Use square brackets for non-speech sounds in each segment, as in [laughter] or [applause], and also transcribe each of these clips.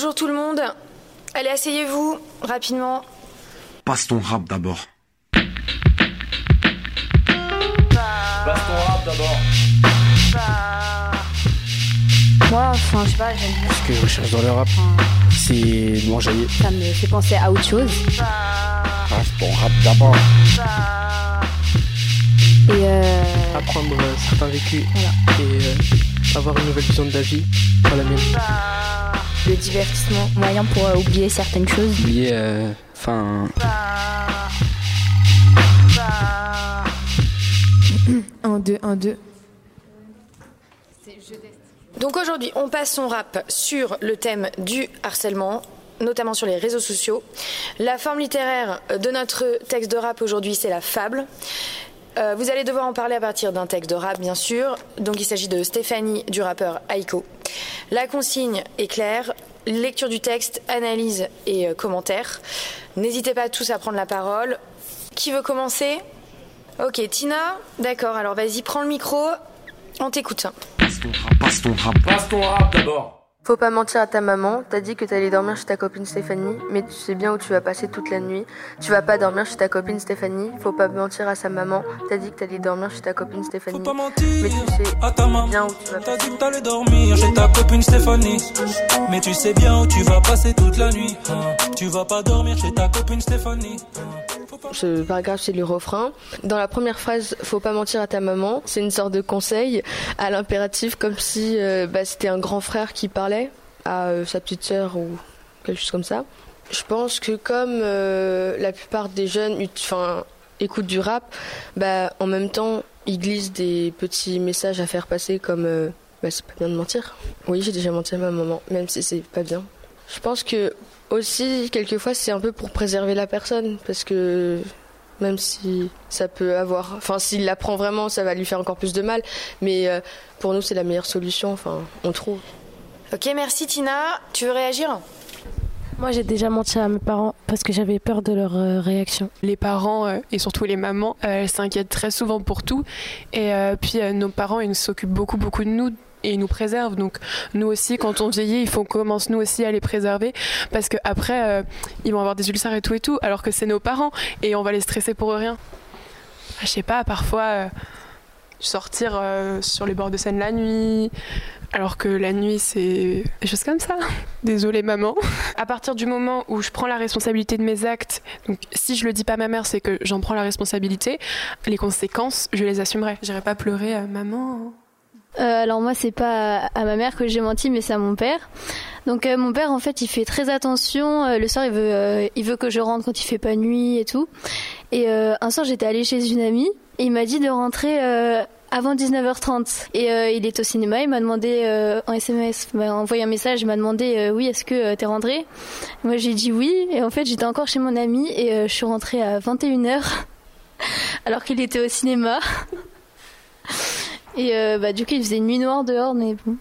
Bonjour tout le monde. Allez, asseyez-vous rapidement. Passe ton rap d'abord. Passe ton rap d'abord. Moi, enfin, je sais pas, j'aime bien. Ce que je recherche dans le rap, c'est de m'enjailler. Ça me fait penser à autre chose. Passe ton rap d'abord. Et euh, apprendre certains vécus Voilà. et euh, avoir une nouvelle vision de la vie, pas la mienne. Le divertissement, moyen pour euh, oublier certaines choses. Oublier, euh, enfin, Un, deux, un, deux. Donc aujourd'hui, on passe son rap sur le thème du harcèlement notamment sur les réseaux sociaux. La forme littéraire de notre texte de rap aujourd'hui, c'est la fable. Euh, vous allez devoir en parler à partir d'un texte de rap, bien sûr. Donc il s'agit de Stéphanie, du rappeur Aiko. La consigne est claire. Lecture du texte, analyse et euh, commentaires. N'hésitez pas tous à prendre la parole. Qui veut commencer? Ok, Tina D'accord, alors vas-y, prends le micro. On t'écoute. Passe ton rap, passe ton rap. Passe ton rap d'abord. Faut pas mentir à ta maman, t'as dit que t'allais dormir chez ta copine Stéphanie, mais tu sais bien où tu vas passer toute la nuit. Tu vas pas dormir chez ta copine Stéphanie, faut pas mentir à sa maman, t'as dit que t'allais dormir chez ta copine Stéphanie. Faut pas mentir Mais tu sais à ta maman. bien où tu vas T'as dit que t'allais dormir chez ta copine Stéphanie. Mais tu sais bien où tu vas passer toute la nuit. hein. Tu vas pas dormir chez ta copine Stéphanie. Ce paragraphe, c'est le refrain. Dans la première phrase, faut pas mentir à ta maman, c'est une sorte de conseil à l'impératif, comme si euh, bah, c'était un grand frère qui parlait à euh, sa petite sœur ou quelque chose comme ça. Je pense que comme euh, la plupart des jeunes écoutent du rap, bah, en même temps, ils glissent des petits messages à faire passer comme bah, c'est pas bien de mentir. Oui, j'ai déjà menti à ma maman, même si c'est pas bien. Je pense que aussi, quelquefois, c'est un peu pour préserver la personne, parce que même si ça peut avoir, enfin, s'il l'apprend vraiment, ça va lui faire encore plus de mal. Mais euh, pour nous, c'est la meilleure solution. Enfin, on trouve. Ok, merci Tina. Tu veux réagir? Moi, j'ai déjà menti à mes parents parce que j'avais peur de leur euh, réaction. Les parents euh, et surtout les mamans, euh, elles s'inquiètent très souvent pour tout. Et euh, puis euh, nos parents, ils s'occupent beaucoup, beaucoup de nous et ils nous préservent. Donc nous aussi, quand on vieillit, il faut qu'on commence nous aussi à les préserver parce qu'après, ils vont avoir des ulcères et tout et tout, alors que c'est nos parents et on va les stresser pour rien. Je sais pas, parfois euh, sortir euh, sur les bords de Seine la nuit. Alors que la nuit, c'est des choses comme ça. [laughs] Désolée, maman. À partir du moment où je prends la responsabilité de mes actes, donc si je le dis pas à ma mère, c'est que j'en prends la responsabilité, les conséquences, je les assumerai. J'irai pas pleurer à maman. Euh, alors moi c'est pas à ma mère que j'ai menti mais c'est à mon père. Donc euh, mon père en fait il fait très attention. Euh, le soir il veut euh, il veut que je rentre quand il fait pas nuit et tout. Et euh, un soir j'étais allée chez une amie et il m'a dit de rentrer euh, avant 19h30 et il est au cinéma il m'a demandé en SMS m'a envoyé un message il m'a demandé oui est-ce que t'es rentré moi j'ai dit oui et en fait j'étais encore chez mon ami et je suis rentrée à 21h [laughs] alors qu'il était au cinéma et euh, bah, du coup, il faisait nuit noire dehors, mais bon.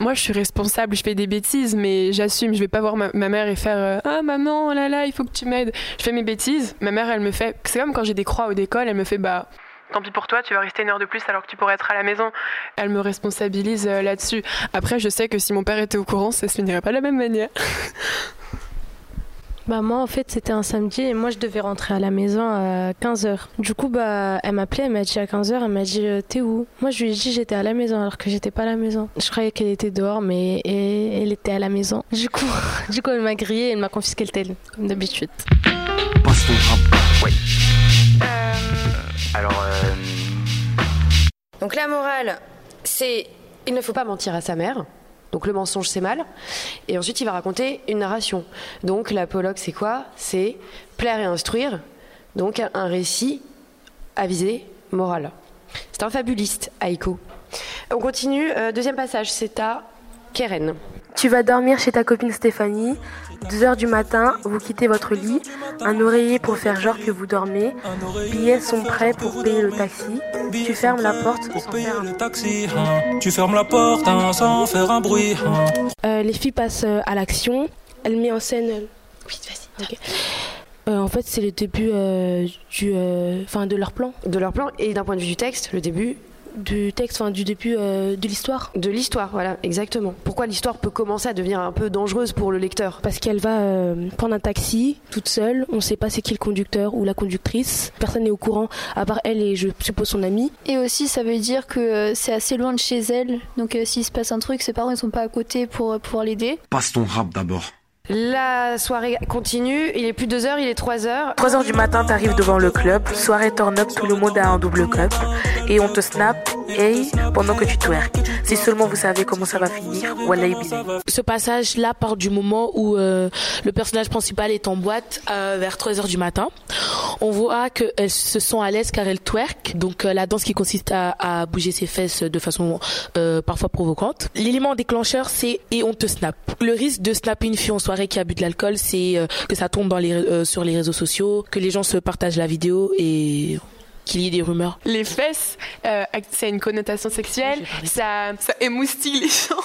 Moi, je suis responsable, je fais des bêtises, mais j'assume. Je vais pas voir ma, ma mère et faire euh, Ah maman, oh là là, il faut que tu m'aides. Je fais mes bêtises. Ma mère, elle me fait. C'est comme quand j'ai des croix au d'école, elle me fait Bah. Tant pis pour toi, tu vas rester une heure de plus alors que tu pourrais être à la maison. Elle me responsabilise euh, là-dessus. Après, je sais que si mon père était au courant, ça se finirait pas de la même manière. [laughs] Bah moi en fait c'était un samedi et moi je devais rentrer à la maison à 15h. Du coup bah elle m'a appelé, elle m'a dit à 15h, elle m'a dit euh, t'es où? Moi je lui ai dit j'étais à la maison alors que j'étais pas à la maison. Je croyais qu'elle était dehors mais et- elle était à la maison. Du coup, [laughs] du coup elle m'a grillé et elle m'a confisqué le tel comme d'habitude. Oui. Alors, euh, Donc la morale, c'est il ne faut pas mentir à sa mère. Donc le mensonge c'est mal. Et ensuite il va raconter une narration. Donc l'apologue c'est quoi? C'est plaire et instruire. Donc un récit à visée morale. C'est un fabuliste, Aiko. On continue. Euh, deuxième passage, c'est à Keren. Tu vas dormir chez ta copine Stéphanie. 2 heures du matin, vous quittez votre lit, un oreiller pour faire genre que vous dormez, billets sont prêts pour payer le taxi, tu fermes la porte sans faire un taxi. hein. Tu fermes la porte hein, sans faire un bruit. hein. Euh, les filles passent euh, à l'action. Elle met en scène. euh, Oui, vas-y. Euh, en fait, c'est le début euh, du, euh, enfin, de leur plan. De leur plan et d'un point de vue du texte, le début du texte, enfin du début euh, de l'histoire? De l'histoire, voilà, exactement. Pourquoi l'histoire peut commencer à devenir un peu dangereuse pour le lecteur? Parce qu'elle va euh, prendre un taxi toute seule. On ne sait pas c'est qui le conducteur ou la conductrice. Personne n'est au courant à part elle et je suppose son amie. Et aussi, ça veut dire que euh, c'est assez loin de chez elle. Donc, euh, s'il se passe un truc, ses parents ne sont pas à côté pour euh, pouvoir l'aider. Passe ton rap d'abord. La soirée continue, il est plus 2 heures, il est 3 heures. 3 heures du matin, t'arrives devant le club. Soirée turn up, tout le monde a un double cup. Et on te snap, hey, pendant que tu twerk. Si seulement vous savez comment ça va finir, wallahi bisous. Ce passage-là part du moment où euh, le personnage principal est en boîte euh, vers 3 heures du matin. On voit qu'elles se sont à l'aise car elles twerk, donc euh, la danse qui consiste à, à bouger ses fesses de façon euh, parfois provocante. L'élément déclencheur, c'est et on te snap. Le risque de snapper une fille en soirée qui a bu de l'alcool, c'est euh, que ça tombe euh, sur les réseaux sociaux, que les gens se partagent la vidéo et qu'il y ait des rumeurs. Les fesses, euh, ça a une connotation sexuelle, ça, ça émoustille les gens.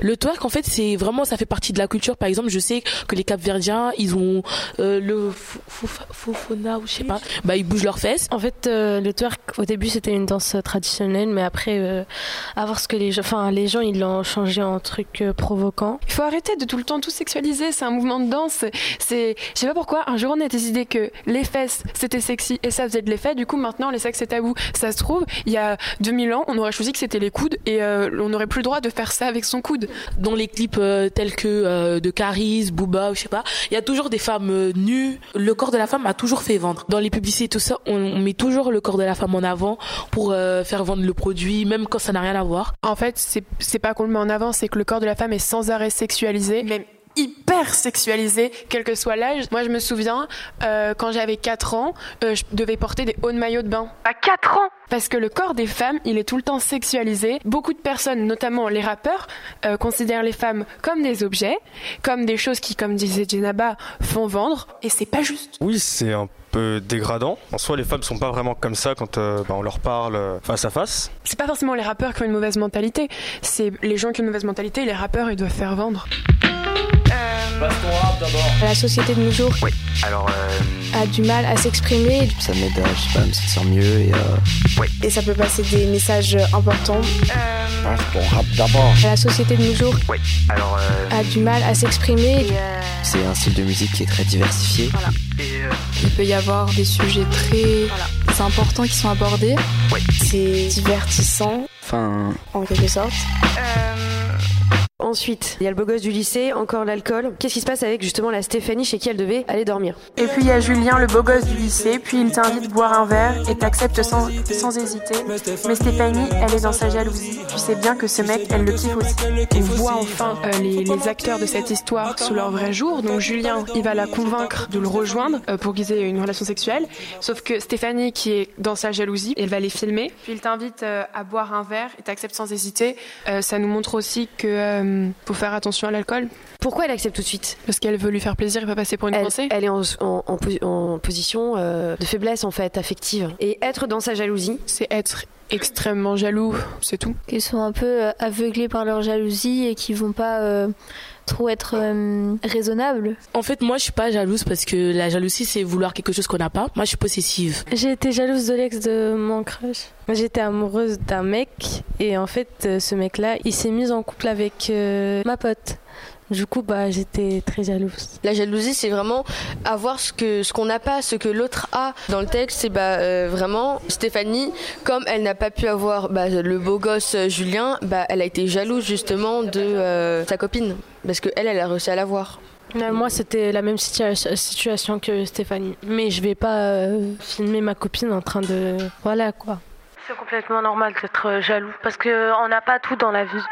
Le twerk, en fait, c'est vraiment, ça fait partie de la culture. Par exemple, je sais que les Capverdiens, ils ont euh, le fofona ou je sais pas. Bah, ils bougent leurs fesses. En fait, euh, le twerk, au début, c'était une danse euh, traditionnelle, mais après, euh, à voir ce que les gens, enfin, les gens, ils l'ont changé en truc euh, provoquant. Il faut arrêter de tout le temps tout sexualiser, c'est un mouvement de danse. C'est, je sais pas pourquoi, un jour on a décidé que les fesses c'était sexy et ça faisait de l'effet, du coup maintenant les sexes c'est tabou. Ça se trouve, il y a 2000 ans, on aurait choisi que c'était les coudes et euh, on n'aurait plus le droit de faire ça avec son coude. Dans les clips euh, tels que euh, de Caris, Booba, ou je sais pas, il y a toujours des femmes euh, nues. Le corps de la femme a toujours fait vendre. Dans les publicités, tout ça, on, on met toujours le corps de la femme en avant pour euh, faire vendre le produit, même quand ça n'a rien à voir. En fait, c'est, c'est pas qu'on le met en avant, c'est que le corps de la femme est sans arrêt sexualisé, même hyper sexualisé, quel que soit l'âge. Moi, je me souviens, euh, quand j'avais 4 ans, euh, je devais porter des hauts de maillot de bain. À 4 ans? Parce que le corps des femmes, il est tout le temps sexualisé. Beaucoup de personnes, notamment les rappeurs, euh, considèrent les femmes comme des objets, comme des choses qui, comme disait Jenaba, font vendre. Et c'est pas juste. Oui, c'est un peu dégradant. En soi, les femmes sont pas vraiment comme ça quand euh, bah, on leur parle euh, face à face. C'est pas forcément les rappeurs qui ont une mauvaise mentalité, c'est les gens qui ont une mauvaise mentalité, les rappeurs, ils doivent faire vendre. La société de nos jours Alors, euh, a du mal à s'exprimer. ça m'aide à, je sais pas, à me sentir mieux et euh. Et ça peut passer des messages importants. Passe ton rap d'abord. La société de nos jours Ouais. Alors, euh, a du mal à s'exprimer. c'est un style de musique qui est très diversifié. Il peut y avoir des sujets très importants qui sont abordés. C'est divertissant, Enfin, en quelque sorte. Ensuite, il y a le beau gosse du lycée, encore l'alcool. Qu'est-ce qui se passe avec justement la Stéphanie chez qui elle devait aller dormir? Et puis il y a Julien, le beau gosse du lycée, puis il t'invite à boire un verre et t'acceptes sans, sans hésiter. Mais Stéphanie, elle est dans sa jalousie. Tu sais bien que ce mec, elle le kiffe aussi. On voit enfin euh, les, les acteurs de cette histoire sous leur vrai jour. Donc Julien, il va la convaincre de le rejoindre euh, pour qu'ils aient une relation sexuelle. Sauf que Stéphanie, qui est dans sa jalousie, elle va les filmer. Puis il t'invite euh, à boire un verre et t'acceptes sans hésiter. Euh, ça nous montre aussi que faut faire attention à l'alcool. Pourquoi elle accepte tout de suite? Parce qu'elle veut lui faire plaisir et pas passer pour une elle, pensée. elle est en, en- en posi- en position euh, de faiblesse en fait, affective. Et être dans sa jalousie, c'est être extrêmement jaloux, c'est tout. Qu'ils sont un peu euh, aveuglés par leur jalousie et qui vont pas euh, trop être euh, raisonnables. En fait, moi, je suis pas jalouse parce que la jalousie, c'est vouloir quelque chose qu'on n'a pas. Moi, je suis possessive. J'ai été jalouse de l'ex de mon crush. J'étais amoureuse d'un mec et en fait, euh, ce mec-là, il s'est mis en couple avec euh, ma pote. Du coup, bah, j'étais très jalouse. La jalousie, c'est vraiment avoir ce que ce qu'on n'a pas, ce que l'autre a. Dans le texte, c'est bah, euh, vraiment Stéphanie, comme elle n'a pas pu avoir bah, le beau gosse euh, Julien, bah, elle a été jalouse justement de euh, sa copine, parce que elle, elle a réussi à l'avoir. Moi, c'était la même situa- situation que Stéphanie. Mais je vais pas euh, filmer ma copine en train de. Voilà quoi. C'est complètement normal d'être jaloux parce qu'on n'a pas tout dans la vie.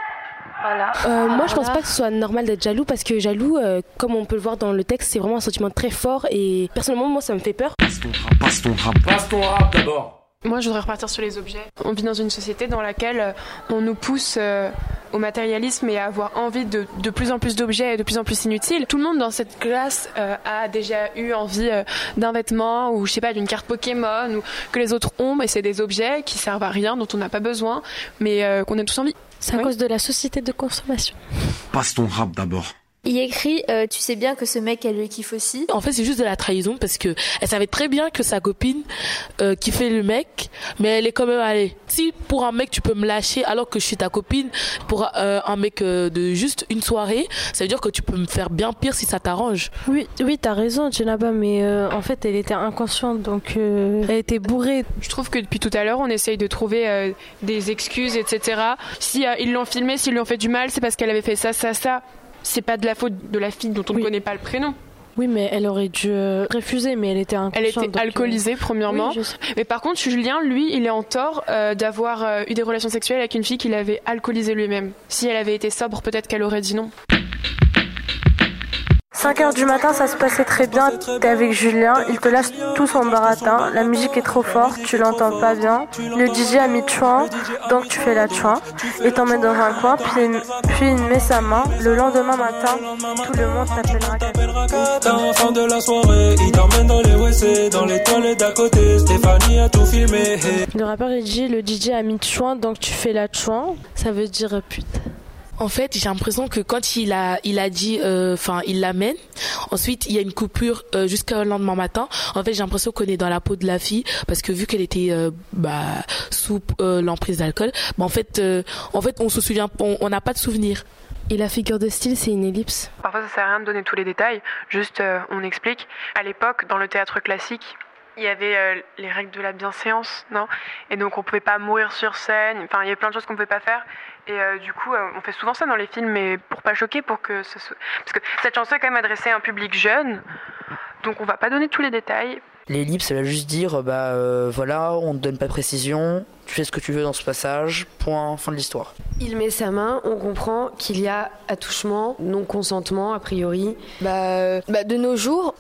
Voilà. Euh, moi, je pense pas que ce soit normal d'être jaloux parce que jaloux, euh, comme on peut le voir dans le texte, c'est vraiment un sentiment très fort et personnellement, moi, ça me fait peur. Passe ton rap, passe ton rap. Passe ton rap d'abord. Moi, je voudrais repartir sur les objets. On vit dans une société dans laquelle euh, on nous pousse euh, au matérialisme et à avoir envie de, de plus en plus d'objets et de plus en plus inutiles. Tout le monde dans cette classe euh, a déjà eu envie euh, d'un vêtement ou, je sais pas, d'une carte Pokémon ou que les autres ont, mais c'est des objets qui servent à rien, dont on n'a pas besoin, mais euh, qu'on a tous envie. C'est à cause de la société de consommation. Passe ton rap d'abord. Il écrit euh, Tu sais bien que ce mec, elle le kiffe aussi. En fait, c'est juste de la trahison parce que elle savait très bien que sa copine euh, kiffait le mec, mais elle est quand même allée. Si pour un mec tu peux me lâcher alors que je suis ta copine, pour euh, un mec euh, de juste une soirée, ça veut dire que tu peux me faire bien pire si ça t'arrange. Oui, oui, t'as raison, Djenaba, mais euh, en fait, elle était inconsciente, donc euh, elle était bourrée. Je trouve que depuis tout à l'heure, on essaye de trouver euh, des excuses, etc. Si euh, ils l'ont filmé, s'ils lui ont fait du mal, c'est parce qu'elle avait fait ça, ça, ça. C'est pas de la faute de la fille dont on ne connaît pas le prénom. Oui, mais elle aurait dû euh, refuser, mais elle était. Elle était donc, euh, alcoolisée, premièrement. oui. Mais par contre, Julien, lui, il est en tort euh, d'avoir euh, eu des relations sexuelles avec une fille qu'il avait alcoolisée lui-même. Si elle avait été sobre, peut-être qu'elle aurait dit non. 5 heures du matin, ça se passait très bien. T'es avec Julien, il te lâche tout son baratin. La musique est trop forte, tu l'entends pas bien. Le DJ a mis chouin, donc tu fais la chouin. Et t'emmènes dans un coin, puis, puis il met sa main. Le lendemain matin, tout le monde t'appellera T'es enfant de la soirée, il t'emmène dans les WC, dans les toilettes d'à côté. Stéphanie a tout filmé. Le rappeur il dit le DJ a mis chouin, donc tu fais la chouin. Ça veut dire pute. En fait, j'ai l'impression que quand il a, il a dit, euh, enfin, il l'amène. Ensuite, il y a une coupure euh, jusqu'au lendemain matin. En fait, j'ai l'impression qu'on est dans la peau de la fille parce que vu qu'elle était euh, bah, sous euh, l'emprise d'alcool, bah, en fait, euh, en fait, on se souvient, on on n'a pas de souvenir. Et la figure de style, c'est une ellipse. Parfois, ça sert à rien de donner tous les détails. Juste, euh, on explique. À l'époque, dans le théâtre classique, il y avait euh, les règles de la bienséance, non? Et donc, on pouvait pas mourir sur scène. Enfin, il y avait plein de choses qu'on pouvait pas faire. Et euh, du coup, euh, on fait souvent ça dans les films, mais pour pas choquer, pour que ce soit... Parce que cette chanson est quand même adressée à un public jeune. Donc, on va pas donner tous les détails. L'ellipse, ça va juste dire, bah euh, voilà, on te donne pas de précision, tu fais ce que tu veux dans ce passage, point, fin de l'histoire. Il met sa main, on comprend qu'il y a attouchement, non consentement a priori. Bah, bah, de nos jours,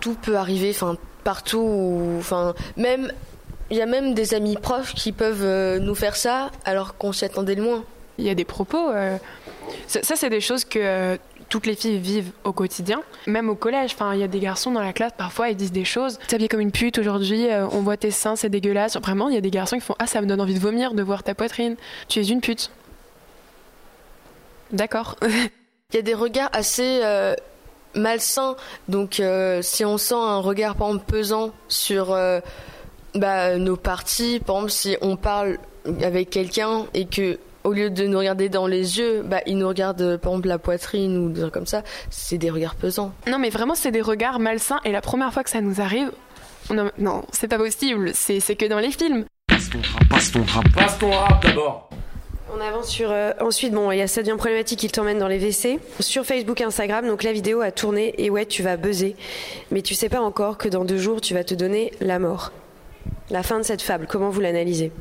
tout peut arriver, enfin partout, enfin même il y a même des amis proches qui peuvent euh, nous faire ça alors qu'on s'y attendait le moins. Il y a des propos. euh, Ça, ça, c'est des choses que euh, toutes les filles vivent au quotidien, même au collège. Enfin, il y a des garçons dans la classe, parfois, ils disent des choses. T'habilles comme une pute aujourd'hui, euh, on voit tes seins, c'est dégueulasse. Vraiment, il y a des garçons qui font Ah, ça me donne envie de vomir de voir ta poitrine. Tu es une pute. D'accord. [laughs] Il y a des regards assez euh, malsains, donc si on sent un regard par exemple pesant sur bah, nos parties, par exemple si on parle avec quelqu'un et que au lieu de nous regarder dans les yeux, bah, il nous regarde par exemple la poitrine ou des trucs comme ça, c'est des regards pesants. non, mais vraiment, c'est des regards malsains. Et la première fois que ça nous arrive, on a- non, c'est pas possible. C'est c'est que dans les films. Passe ton rap, passe ton rap. Passe ton rap d'abord. On avance sur. euh, ensuite, bon, il y a ça devient problématique, il t'emmène dans les WC. Sur Facebook, Instagram, donc la vidéo a tourné et ouais, tu vas buzzer. Mais tu sais pas encore que dans deux jours, tu vas te donner la mort. La fin de cette fable, comment vous l'analysez?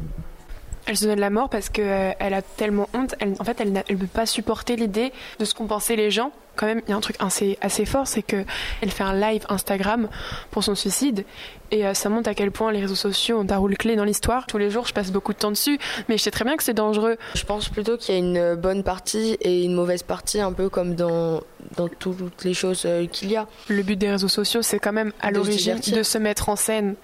Elle se donne la mort parce qu'elle a tellement honte. Elle, en fait, elle ne peut pas supporter l'idée de ce qu'ont pensé les gens. Quand même, il y a un truc assez, assez fort, c'est que elle fait un live Instagram pour son suicide. Et euh, ça montre à quel point les réseaux sociaux ont un rôle clé dans l'histoire. Tous les jours, je passe beaucoup de temps dessus, mais je sais très bien que c'est dangereux. Je pense plutôt qu'il y a une bonne partie et une mauvaise partie, un peu comme dans, dans toutes les choses euh, qu'il y a. Le but des réseaux sociaux, c'est quand même à l'origine de se mettre en scène.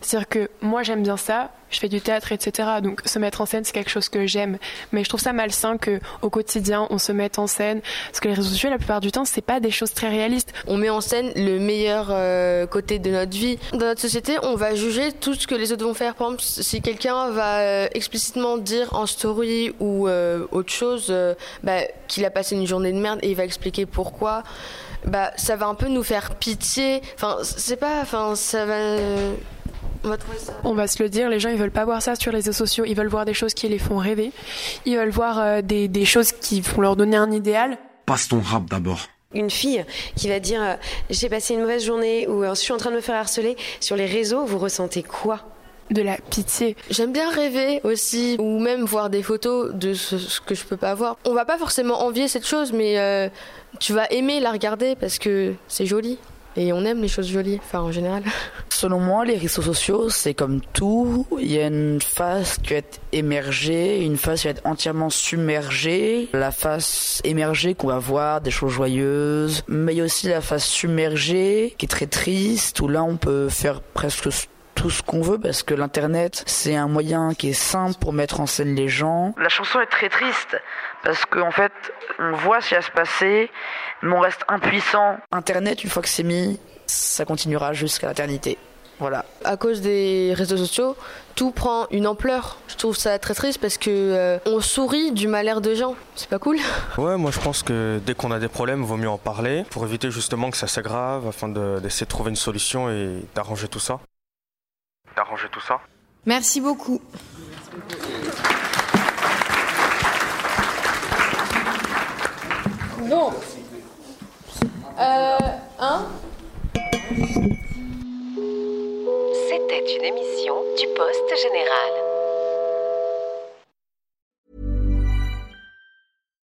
C'est-à-dire que moi, j'aime bien ça, je fais du théâtre, etc. Donc se mettre en scène, c'est quelque chose que j'aime. Mais je trouve ça malsain que au quotidien, on se mette en scène. Parce que les réseaux sociaux, la plupart du temps, c'est pas des choses très réalistes. On met en scène le meilleur euh, côté de notre vie. Dans notre société, on va juger tout ce que les autres vont faire. Par exemple, si quelqu'un va euh, explicitement dire en story ou euh, autre chose euh, bah, qu'il a passé une journée de merde et il va expliquer pourquoi, bah, ça va un peu nous faire pitié. Enfin, c'est pas. Enfin, ça va. on va ça. On va se le dire, les gens ils veulent pas voir ça sur les réseaux sociaux, ils veulent voir des choses qui les font rêver, ils veulent voir euh, des, des choses qui vont leur donner un idéal. Passe ton rap d'abord. Une fille qui va dire euh, j'ai passé une mauvaise journée ou euh, je suis en train de me faire harceler sur les réseaux, vous ressentez quoi? De la pitié. J'aime bien rêver aussi, ou même voir des photos de ce, que je peux pas voir. On va pas forcément envier cette chose, mais euh, tu vas aimer la regarder parce que c'est joli. Et on aime les choses jolies, enfin en général. [laughs] Selon moi, les réseaux sociaux, c'est comme tout. Il y a une phase qui va être émergée, une phase qui va être entièrement submergée. La phase émergée qu'on va voir, des choses joyeuses. Mais il y a aussi la phase submergée qui est très triste, où là on peut faire presque tout ce qu'on veut parce que l'internet c'est un moyen qui est simple pour mettre en scène les gens. La chanson est très triste parce qu'en en fait on voit ce qui va se passer mais on reste impuissant. Internet une fois que c'est mis ça continuera jusqu'à l'éternité. Voilà. À cause des réseaux sociaux, tout prend une ampleur. Je trouve ça très triste parce que euh, on sourit du malheur de gens. C'est pas cool [laughs] Ouais, moi je pense que dès qu'on a des problèmes, il vaut mieux en parler pour éviter justement que ça s'aggrave afin d'essayer de trouver une solution et d'arranger tout ça d'arranger tout ça. Merci beaucoup. Bon. Euh, hein? C'était une émission du Poste Général.